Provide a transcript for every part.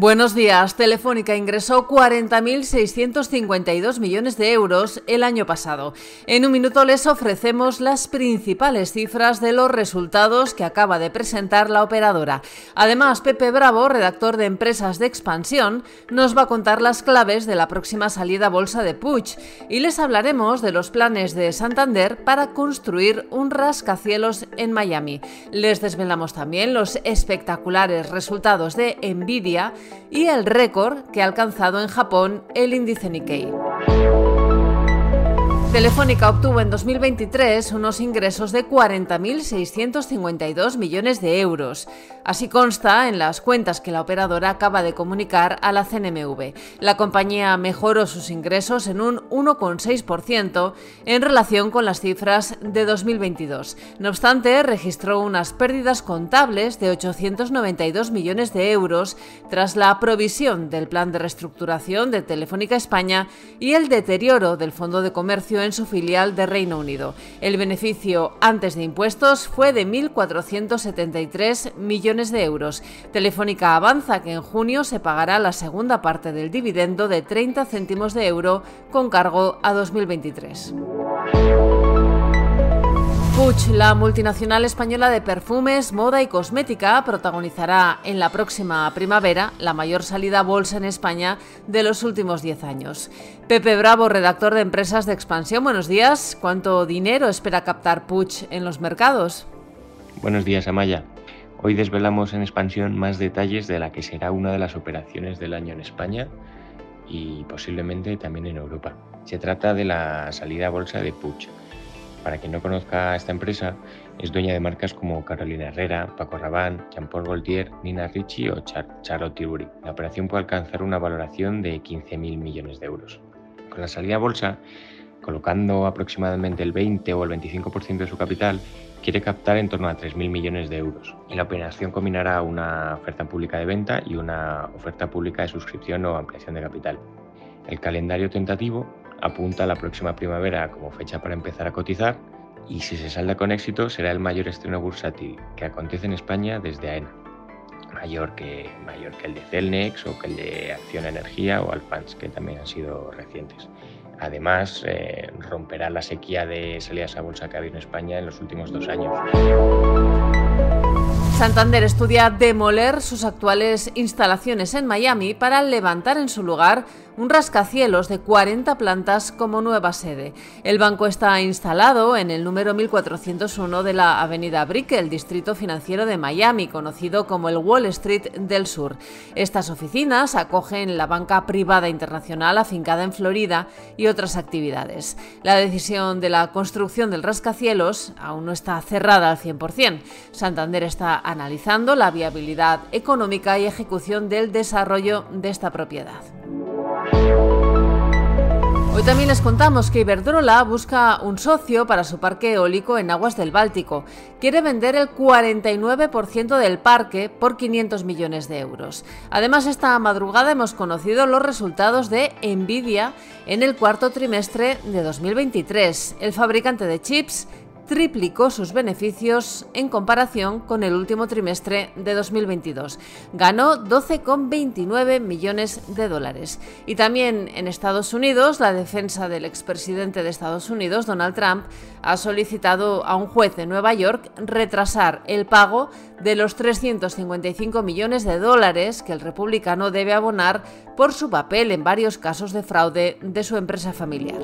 Buenos días. Telefónica ingresó 40.652 millones de euros el año pasado. En un minuto les ofrecemos las principales cifras de los resultados que acaba de presentar la operadora. Además, Pepe Bravo, redactor de Empresas de Expansión, nos va a contar las claves de la próxima salida bolsa de Puig y les hablaremos de los planes de Santander para construir un rascacielos en Miami. Les desvelamos también los espectaculares resultados de Nvidia y el récord que ha alcanzado en Japón el índice Nikkei. Telefónica obtuvo en 2023 unos ingresos de 40.652 millones de euros. Así consta en las cuentas que la operadora acaba de comunicar a la CNMV. La compañía mejoró sus ingresos en un 1,6% en relación con las cifras de 2022. No obstante, registró unas pérdidas contables de 892 millones de euros tras la provisión del plan de reestructuración de Telefónica España y el deterioro del Fondo de Comercio en su filial de Reino Unido. El beneficio antes de impuestos fue de 1.473 millones de euros. Telefónica avanza que en junio se pagará la segunda parte del dividendo de 30 céntimos de euro con cargo a 2023. Puig, la multinacional española de perfumes, moda y cosmética, protagonizará en la próxima primavera la mayor salida bolsa en España de los últimos 10 años. Pepe Bravo, redactor de Empresas de Expansión, buenos días. ¿Cuánto dinero espera captar Puig en los mercados? Buenos días, Amaya. Hoy desvelamos en expansión más detalles de la que será una de las operaciones del año en España y posiblemente también en Europa. Se trata de la salida bolsa de Puig para quien no conozca esta empresa, es dueña de marcas como Carolina Herrera, Paco Rabanne, Jean-Paul Gaultier, Nina Ricci o Charlotte Tilbury. La operación puede alcanzar una valoración de 15.000 millones de euros. Con la salida a bolsa, colocando aproximadamente el 20 o el 25% de su capital, quiere captar en torno a 3.000 millones de euros. Y la operación combinará una oferta pública de venta y una oferta pública de suscripción o ampliación de capital. El calendario tentativo apunta a la próxima primavera como fecha para empezar a cotizar y si se salda con éxito será el mayor estreno bursátil que acontece en España desde AENA, mayor que, mayor que el de Celnex o que el de Acción Energía o Alfans, que también han sido recientes. Además, eh, romperá la sequía de salidas a bolsa que ha habido en España en los últimos dos años. Santander estudia demoler sus actuales instalaciones en Miami para levantar en su lugar un rascacielos de 40 plantas como nueva sede. El banco está instalado en el número 1401 de la Avenida Brick, el distrito financiero de Miami, conocido como el Wall Street del Sur. Estas oficinas acogen la banca privada internacional afincada en Florida y otras actividades. La decisión de la construcción del rascacielos aún no está cerrada al 100%. Santander está analizando la viabilidad económica y ejecución del desarrollo de esta propiedad. También les contamos que Iberdrola busca un socio para su parque eólico en aguas del Báltico. Quiere vender el 49% del parque por 500 millones de euros. Además, esta madrugada hemos conocido los resultados de Nvidia en el cuarto trimestre de 2023. El fabricante de chips triplicó sus beneficios en comparación con el último trimestre de 2022. Ganó 12,29 millones de dólares. Y también en Estados Unidos, la defensa del expresidente de Estados Unidos, Donald Trump, ha solicitado a un juez de Nueva York retrasar el pago de los 355 millones de dólares que el republicano debe abonar por su papel en varios casos de fraude de su empresa familiar.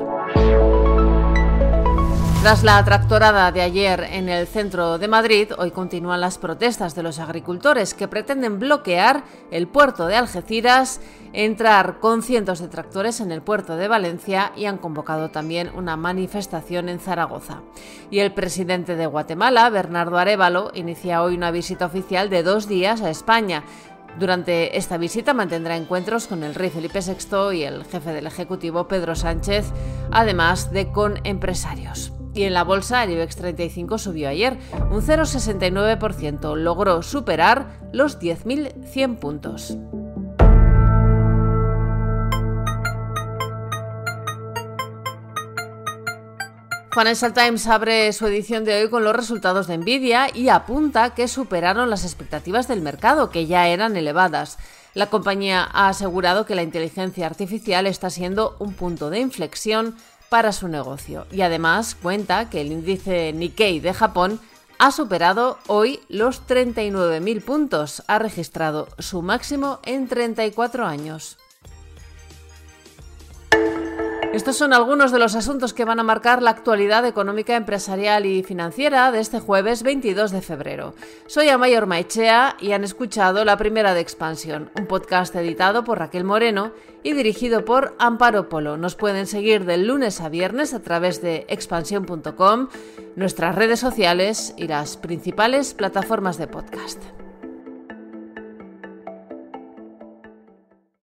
Tras la tractorada de ayer en el centro de Madrid, hoy continúan las protestas de los agricultores que pretenden bloquear el puerto de Algeciras, entrar con cientos de tractores en el puerto de Valencia y han convocado también una manifestación en Zaragoza. Y el presidente de Guatemala, Bernardo Arevalo, inicia hoy una visita oficial de dos días a España. Durante esta visita mantendrá encuentros con el rey Felipe VI y el jefe del Ejecutivo Pedro Sánchez, además de con empresarios. Y en la bolsa el IBEX 35 subió ayer un 0,69%, logró superar los 10.100 puntos. Financial Times abre su edición de hoy con los resultados de Nvidia y apunta que superaron las expectativas del mercado, que ya eran elevadas. La compañía ha asegurado que la inteligencia artificial está siendo un punto de inflexión para su negocio y además cuenta que el índice Nikkei de Japón ha superado hoy los 39.000 puntos, ha registrado su máximo en 34 años. Estos son algunos de los asuntos que van a marcar la actualidad económica, empresarial y financiera de este jueves 22 de febrero. Soy Amayor Maichea y han escuchado La Primera de Expansión, un podcast editado por Raquel Moreno y dirigido por Amparo Polo. Nos pueden seguir del lunes a viernes a través de expansión.com, nuestras redes sociales y las principales plataformas de podcast.